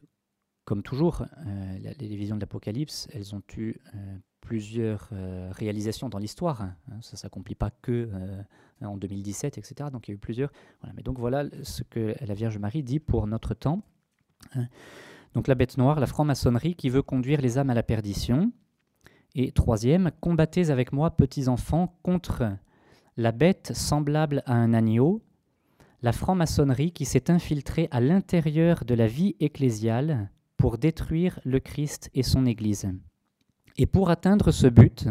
comme toujours, euh, les visions de l'Apocalypse, elles ont eu euh, plusieurs réalisations dans l'histoire. Hein. ça ne s'accomplit pas que en 2017, etc. Donc il y a eu plusieurs. Voilà. Mais donc voilà ce que la Vierge Marie dit pour notre temps. Hein. Donc la bête noire, la franc-maçonnerie qui veut conduire les âmes à la perdition. Et troisième, combattez avec moi, petits enfants, contre la bête semblable à un agneau, la franc-maçonnerie qui s'est infiltrée à l'intérieur de la vie ecclésiale pour détruire le Christ et son Église. Et pour atteindre ce but,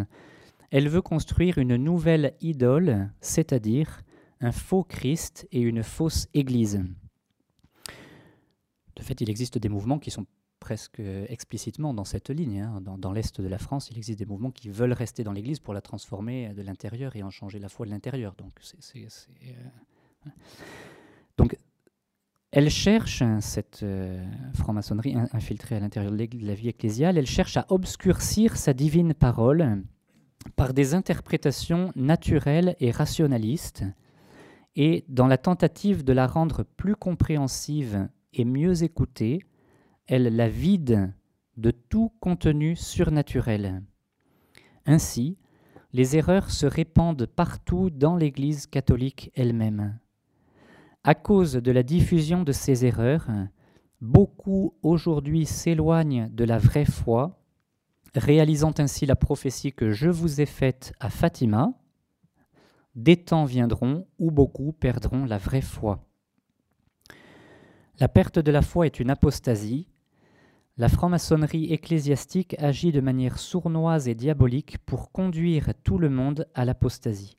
elle veut construire une nouvelle idole, c'est-à-dire un faux Christ et une fausse Église. De fait, il existe des mouvements qui sont presque explicitement dans cette ligne. Hein. Dans, l'Est de la France, il existe des mouvements qui veulent rester dans l'Église pour la transformer de l'intérieur et en changer la foi de l'intérieur. Donc, euh, Donc, elle cherche, hein, cette euh, franc-maçonnerie infiltrée à l'intérieur de la vie ecclésiale, elle cherche à obscurcir sa divine parole par des interprétations naturelles et rationalistes, et dans la tentative de la rendre plus compréhensive et mieux écoutée, elle la vide de tout contenu surnaturel. Ainsi, les erreurs se répandent partout dans l'Église catholique elle-même. À cause de la diffusion de ces erreurs, beaucoup aujourd'hui s'éloignent de la vraie foi, réalisant ainsi la prophétie que je vous ai faite à Fatima, des temps viendront où beaucoup perdront la vraie foi. La perte de la foi est une apostasie. La franc-maçonnerie ecclésiastique agit de manière sournoise et diabolique pour conduire tout le monde à l'apostasie.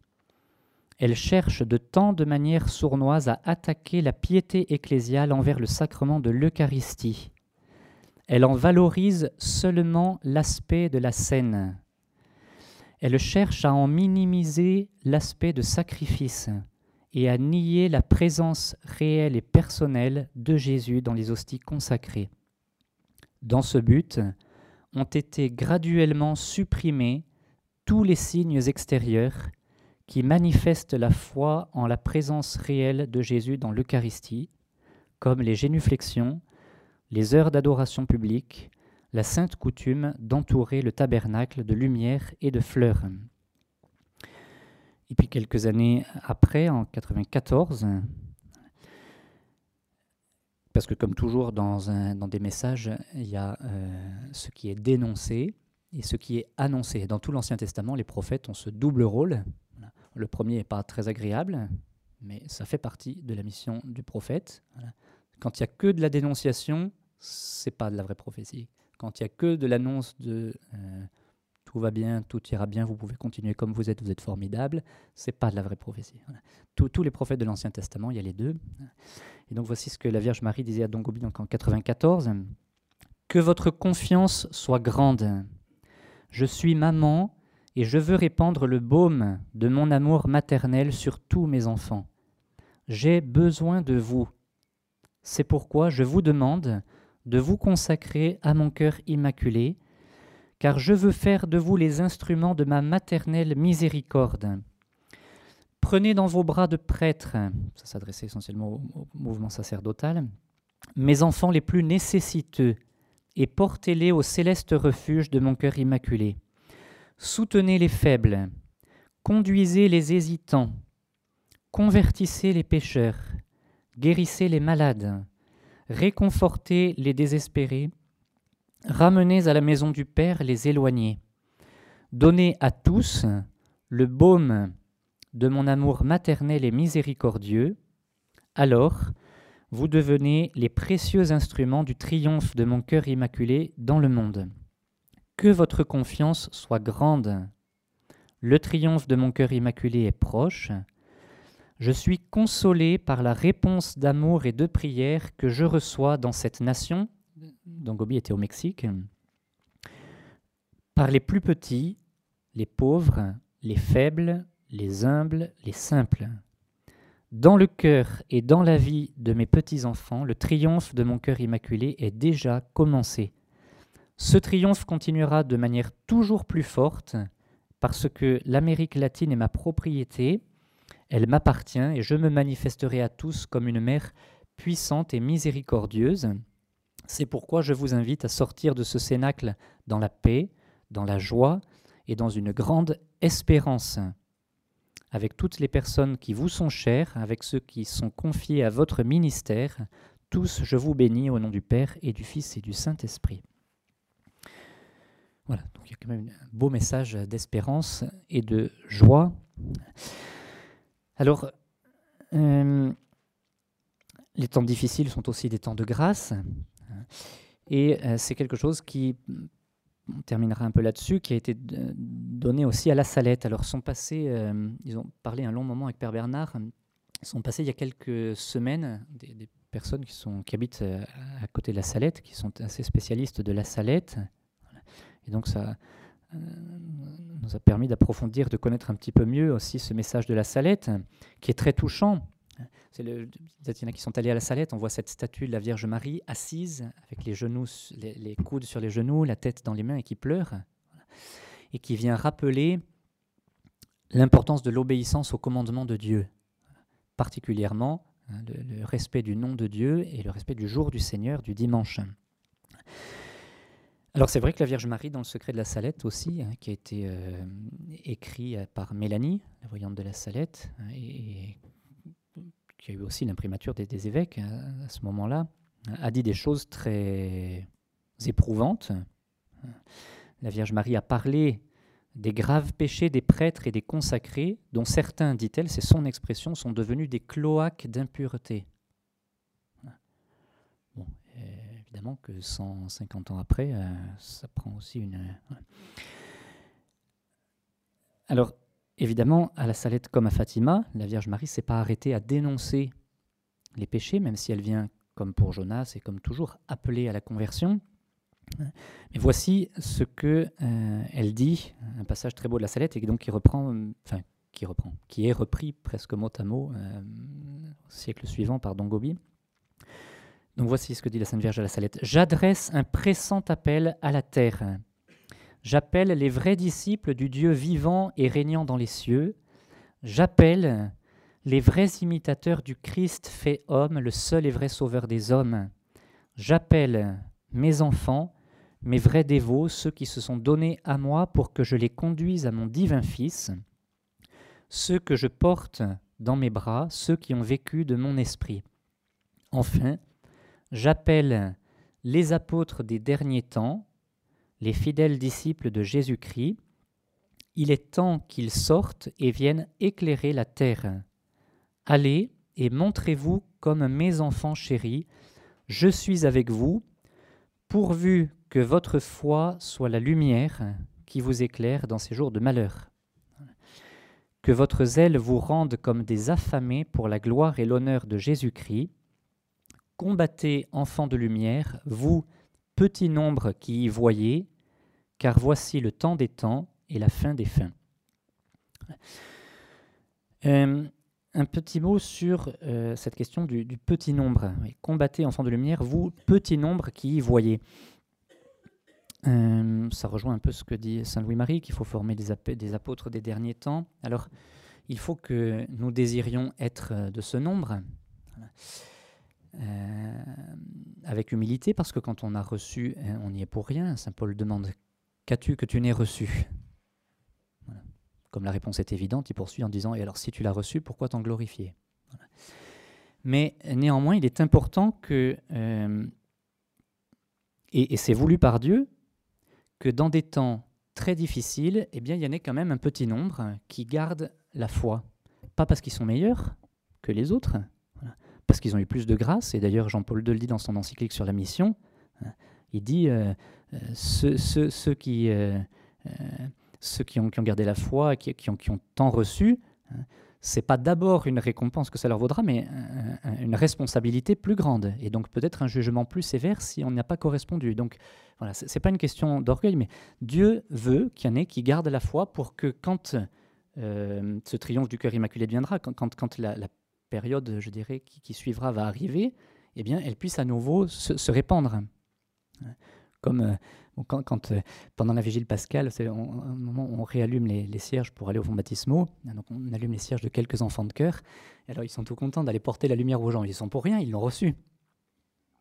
Elle cherche de tant de manières sournoises à attaquer la piété ecclésiale envers le sacrement de l'Eucharistie. Elle en valorise seulement l'aspect de la scène. Elle cherche à en minimiser l'aspect de sacrifice et à nier la présence réelle et personnelle de Jésus dans les hosties consacrées. Dans ce but, ont été graduellement supprimés tous les signes extérieurs qui manifestent la foi en la présence réelle de Jésus dans l'Eucharistie, comme les génuflexions, les heures d'adoration publique, la sainte coutume d'entourer le tabernacle de lumière et de fleurs. Et puis quelques années après, en 94, parce que comme toujours dans des messages, il y a euh, ce qui est dénoncé et ce qui est annoncé. Dans tout l'Ancien Testament, les prophètes ont ce double rôle. Le premier n'est pas très agréable, mais ça fait partie de la mission du prophète. Quand il n'y a que de la dénonciation, c'est pas de la vraie prophétie. Quand il n'y a que de l'annonce de euh, tout va bien, tout ira bien, vous pouvez continuer comme vous êtes, vous êtes formidable, c'est pas de la vraie prophétie. tous les prophètes de l'Ancien Testament, il y a les deux. Et donc voici ce que la Vierge Marie disait à Don Gobi en 94. Que votre confiance soit grande. Je suis maman et je veux répandre le baume de mon amour maternel sur tous mes enfants. J'ai besoin de vous. C'est pourquoi je vous demande de vous consacrer à mon cœur immaculé car je veux faire de vous les instruments de ma maternelle miséricorde. Prenez dans vos bras de prêtres, ça s'adressait essentiellement au, mouvement sacerdotal, mes enfants les plus nécessiteux, et portez-les au céleste refuge de mon cœur immaculé. Soutenez les faibles, conduisez les hésitants, convertissez les pécheurs, guérissez les malades, réconfortez les désespérés, Ramenez à la maison du Père les éloignés. Donnez à tous le baume de mon amour maternel et miséricordieux. Alors, vous devenez les précieux instruments du triomphe de mon cœur immaculé dans le monde. Que votre confiance soit grande. Le triomphe de mon cœur immaculé est proche. Je suis consolé par la réponse d'amour et de prière que je reçois dans cette nation dont Gobi était au Mexique, par les plus petits, les pauvres, les faibles, les humbles, les simples. Dans le cœur et dans la vie de mes petits-enfants, le triomphe de mon cœur immaculé est déjà commencé. Ce triomphe continuera de manière toujours plus forte parce que l'Amérique latine est ma propriété, elle m'appartient et je me manifesterai à tous comme une mère puissante et miséricordieuse. C'est pourquoi je vous invite à sortir de ce cénacle dans la paix, dans la joie et dans une grande espérance. Avec toutes les personnes qui vous sont chères, avec ceux qui sont confiés à votre ministère, tous je vous bénis au nom du Père et du Fils et du Saint-Esprit. Voilà, donc il y a quand même un beau message d'espérance et de joie. Alors, euh, les temps difficiles sont aussi des temps de grâce. Et euh, c'est quelque chose qui, on terminera un peu là-dessus, qui a été donné aussi à la Salette. Alors, sont passés, euh, ils ont parlé un long moment avec Père Bernard, sont passés il y a quelques semaines des, personnes qui, sont, qui habitent à côté de la Salette, qui sont assez spécialistes de la Salette. Et donc, ça nous a permis d'approfondir, de connaître un petit peu mieux aussi ce message de la Salette, qui est très touchant. C'est le, il qui sont allés à la Salette, on voit cette statue de la Vierge Marie assise, avec les, coudes sur les genoux, la tête dans les mains et qui pleure, et qui vient rappeler l'importance de l'obéissance au commandement de Dieu, particulièrement hein, le, respect du nom de Dieu et le respect du jour du Seigneur, du dimanche. Alors c'est vrai que la Vierge Marie, dans le secret de la Salette aussi, hein, qui a été euh, écrit euh, par Mélanie, la voyante de la Salette, hein, et, qui a eu aussi l'imprimature des, évêques hein, à ce moment-là, a dit des choses très éprouvantes. La Vierge Marie a parlé des graves péchés des prêtres et des consacrés, dont certains, dit-elle, c'est son expression, sont devenus des cloaques d'impureté. Évidemment que 150 ans après, euh, ça prend aussi une... Euh, Alors, évidemment, à la Salette comme à Fatima, la Vierge Marie s'est pas arrêtée à dénoncer les péchés, même si elle vient, comme pour Jonas et comme toujours, appeler à la conversion. Mais voici ce que euh, elle dit, un passage très beau de la Salette, et qui est repris presque mot à mot au siècle suivant par Don Gobi. Donc voici ce que dit la Sainte Vierge à la Salette. J'adresse un pressant appel à la terre. J'appelle les vrais disciples du Dieu vivant et régnant dans les cieux. J'appelle les vrais imitateurs du Christ fait homme, le seul et vrai sauveur des hommes. J'appelle mes enfants, mes vrais dévots, ceux qui se sont donnés à moi pour que je les conduise à mon divin Fils, ceux que je porte dans mes bras, ceux qui ont vécu de mon esprit. Enfin, J'appelle les apôtres des derniers temps, les fidèles disciples de Jésus-Christ. Il est temps qu'ils sortent et viennent éclairer la terre. Allez et montrez-vous comme mes enfants chéris. Je suis avec vous, pourvu que votre foi soit la lumière qui vous éclaire dans ces jours de malheur. Que votre zèle vous rende comme des affamés pour la gloire et l'honneur de Jésus-Christ Combattez, enfants de lumière, vous, petit nombre qui y voyez, car voici le temps des temps et la fin des fins. Euh, un petit mot sur euh, cette question du, petit nombre. Combattez, enfants de lumière, vous, petit nombre qui y voyez. Euh, ça rejoint un peu ce que dit Saint Louis-Marie, qu'il faut former des, apôtres des derniers temps. Alors, il faut que nous désirions être de ce nombre. Avec humilité, parce que quand on a reçu, hein, on n'y est pour rien. Saint Paul demande Qu'as-tu que tu n'aies reçu? Comme la réponse est évidente, il poursuit en disant Et alors, si tu l'as reçu, pourquoi t'en glorifier? Mais néanmoins, il est important que, euh, et, c'est voulu par Dieu, que dans des temps très difficiles, eh bien, il y en ait quand même un petit nombre qui gardent la foi. Pas parce qu'ils sont meilleurs que les autres, parce qu'ils ont eu plus de grâce. Et d'ailleurs, Jean-Paul II le dit dans son encyclique sur la mission. Hein, il dit euh, euh, ceux, qui, euh, ceux qui, ont, qui, ont, gardé la foi, qui, ont, tant reçu, hein, c'est pas d'abord une récompense que ça leur vaudra, mais une responsabilité plus grande et donc peut-être un jugement plus sévère si on n'y a pas correspondu. Donc voilà, c'est pas une question d'orgueil, mais Dieu veut qu'il y en ait qui gardent la foi pour que quand ce triomphe du cœur immaculé viendra, quand la, la, période, je dirais, qui, suivra va arriver, eh bien, elle puisse à nouveau se, répandre. Comme euh, quand, euh, pendant la vigile pascale, c'est un moment où on réallume les, cierges pour aller au fond baptismaux, donc on allume les cierges de quelques enfants de cœur, et alors ils sont tout contents d'aller porter la lumière aux gens. Ils sont pour rien, ils l'ont reçu.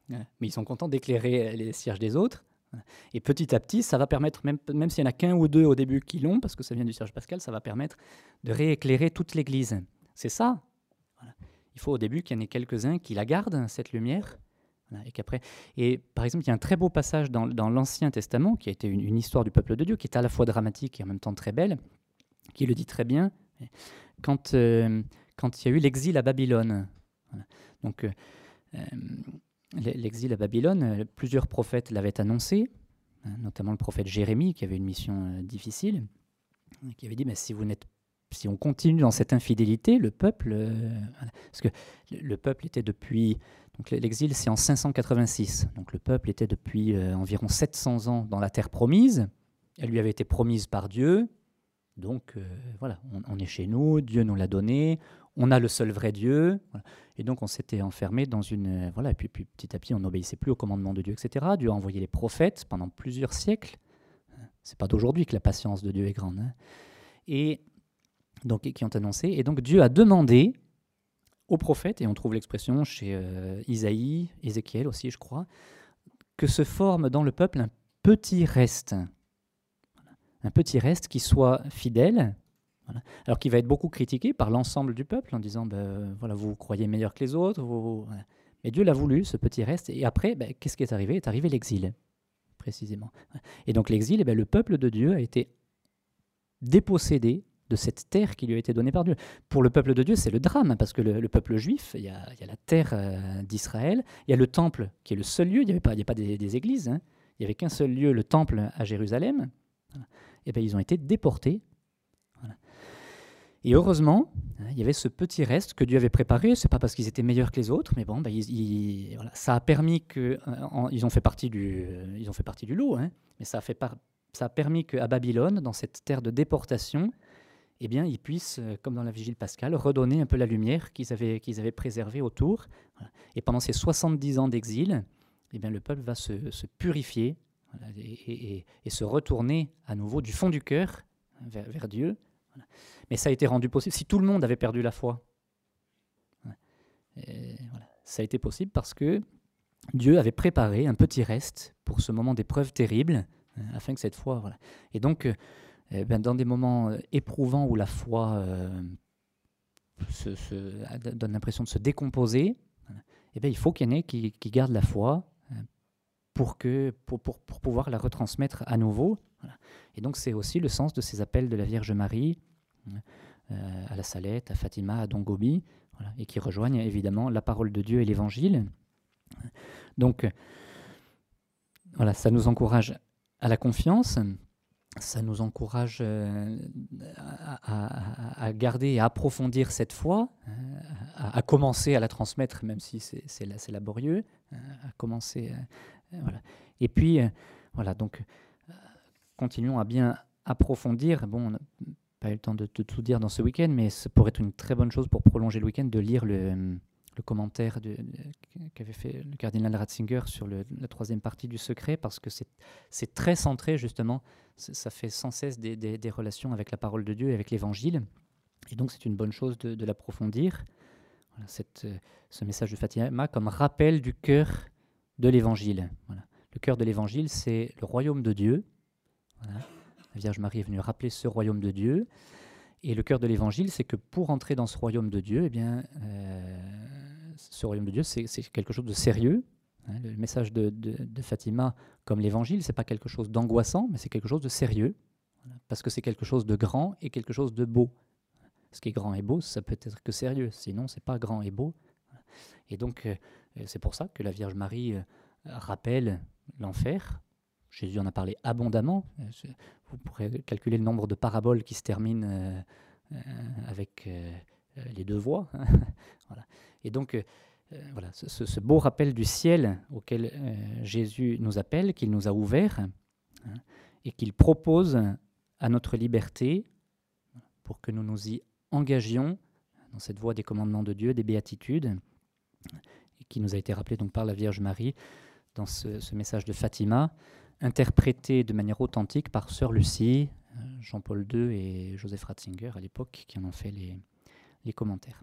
Mais ils sont contents d'éclairer les cierges des autres. Et petit à petit, ça va permettre, même, même s'il n'y en a qu'un ou deux au début qui l'ont, parce que ça vient du cierge pascal, ça va permettre de rééclairer toute l'Église. C'est ça, il faut au début qu'il y en ait quelques-uns qui la gardent, cette lumière. et, qu'après... et par exemple, il y a un très beau passage dans, l'Ancien Testament, qui a été une, histoire du peuple de Dieu, qui est à la fois dramatique et en même temps très belle, qui le dit très bien. Quand, euh, quand il y a eu l'exil à Babylone. Donc, l'exil à Babylone, plusieurs prophètes l'avaient annoncé, hein, notamment le prophète Jérémie, qui avait une mission difficile, qui avait dit mais si vous n'êtes si on continue dans cette infidélité, le peuple, parce que le peuple était depuis donc l'exil, c'est en 586. Donc le peuple était depuis euh, environ 700 ans dans la terre promise. Elle lui avait été promise par Dieu. Donc euh, voilà, on, est chez nous, Dieu nous l'a donné, on a le seul vrai Dieu. Et donc on s'était enfermé dans une... Euh, voilà, et puis, petit à petit, on n'obéissait plus au commandement de Dieu, etc. Dieu a envoyé les prophètes pendant plusieurs siècles. C'est pas d'aujourd'hui que la patience de Dieu est grande. Hein. Et donc, qui ont annoncé. Et donc Dieu a demandé aux prophètes, et on trouve l'expression chez euh, Isaïe, Ézéchiel aussi, je crois, que se forme dans le peuple un petit reste. Un petit reste qui soit fidèle, alors qui va être beaucoup critiqué par l'ensemble du peuple en disant ben, voilà, vous, croyez meilleur que les autres. Mais Dieu l'a voulu, ce petit reste. Et après, ben, qu'est-ce qui est arrivé? Est arrivé l'exil, précisément. Et donc l'exil, eh ben, le peuple de Dieu a été dépossédé de cette terre qui lui a été donnée par Dieu. Pour le peuple de Dieu, c'est le drame, parce que le, peuple juif, il y, a, la terre euh, d'Israël, il y a le temple qui est le seul lieu, il n'y avait pas, pas des, églises, hein. il n'y avait qu'un seul lieu, le temple à Jérusalem. Et bien ils ont été déportés. Et heureusement, hein, il y avait ce petit reste que Dieu avait préparé. C'est pas parce qu'ils étaient meilleurs que les autres, mais bon, ben, ça a permis que euh, ils ont fait partie du, ils ont fait partie du lot, hein. mais ça a fait ça a permis qu'à Babylone, dans cette terre de déportation, eh bien, ils puissent, euh, comme dans la vigile pascale, redonner un peu la lumière qu'ils avaient, qu'ils avaient préservée autour. Et pendant ces 70 ans d'exil, eh bien, le peuple va se, purifier et, se retourner à nouveau du fond du cœur vers, Dieu. Mais ça a été rendu possible. Si tout le monde avait perdu la foi, ça a été possible parce que Dieu avait préparé un petit reste pour ce moment d'épreuve terrible, hein, afin que cette foi. Et donc, euh, eh ben, dans des moments euh, éprouvants où la foi euh, donne l'impression de se décomposer, eh ben, il faut qu'il y en ait qui, gardent la foi euh, pour, que, pour, pour, pouvoir la retransmettre à nouveau. Et donc c'est aussi le sens de ces appels de la Vierge Marie à la Salette, à Fatima, à Dongobi, voilà, et qui rejoignent évidemment la parole de Dieu et l'Évangile. Donc voilà, ça nous encourage à la confiance, ça nous encourage euh, à, garder et à approfondir cette foi, euh, à, commencer à la transmettre, même si c'est laborieux, euh, à commencer. Et puis, voilà, donc, continuons à bien approfondir. Bon, on n'a pas eu le temps de, de tout dire dans ce week-end, mais ça pourrait être une très bonne chose pour prolonger le week-end de lire le le commentaire qu'avait fait le cardinal Ratzinger sur la troisième partie du secret, parce que c'est très centré justement, ça fait sans cesse des, relations avec la parole de Dieu et avec l'Évangile, et donc c'est une bonne chose de, l'approfondir. Euh, ce message de Fatima comme rappel du cœur de l'Évangile. Le cœur de l'Évangile, c'est le royaume de Dieu. La Vierge Marie est venue rappeler ce royaume de Dieu. Et le cœur de l'Évangile, c'est que pour entrer dans ce royaume de Dieu, eh bien, euh, ce royaume de Dieu, c'est quelque chose de sérieux. Hein. le message de, Fatima, comme l'évangile, c'est pas quelque chose d'angoissant, mais c'est quelque chose de sérieux, parce que c'est quelque chose de grand et quelque chose de beau. Ce qui est grand et beau, ça peut être que sérieux, sinon c'est pas grand et beau. Et donc euh, c'est pour ça que la Vierge Marie euh, rappelle l'enfer. Jésus en a parlé abondamment. Euh, vous pourrez calculer le nombre de paraboles qui se terminent avec les deux voix. Hein. voilà. Et donc, euh, euh, voilà, ce, beau rappel du ciel auquel euh, Jésus nous appelle, qu'il nous a ouvert, hein, et qu'il propose à notre liberté pour que nous nous y engagions dans cette voie des commandements de Dieu, des béatitudes, et qui nous a été rappelé donc par la Vierge Marie dans ce, message de Fatima, interprété de manière authentique par Sœur Lucie, Jean-Paul II et Joseph Ratzinger à l'époque, qui en ont fait les commentaires.